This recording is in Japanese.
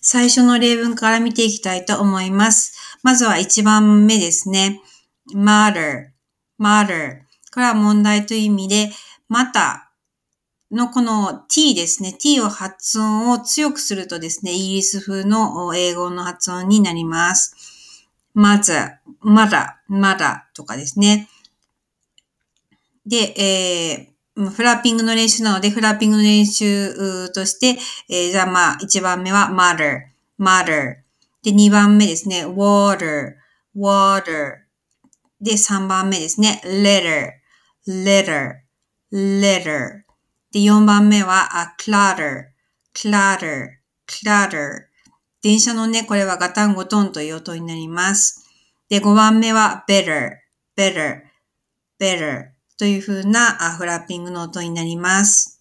最初の例文から見ていきたいと思います。まずは1番目ですね。matter, matter。これは問題という意味で、またのこの t ですね。t を発音を強くするとですね、イギリス風の英語の発音になります。まず、まだ、まだとかですね。で、えー、フラッピングの練習なので、フラッピングの練習として、えー、じゃあまあ、1番目は mother, mother。で、2番目ですね、water, water。で、3番目ですね、letter, letter, letter。で、4番目は、あ、clutter, clutter, clutter。電車のね、これはガタンゴトンという音になります。で、5番目は better, better, better という風なフラッピングの音になります。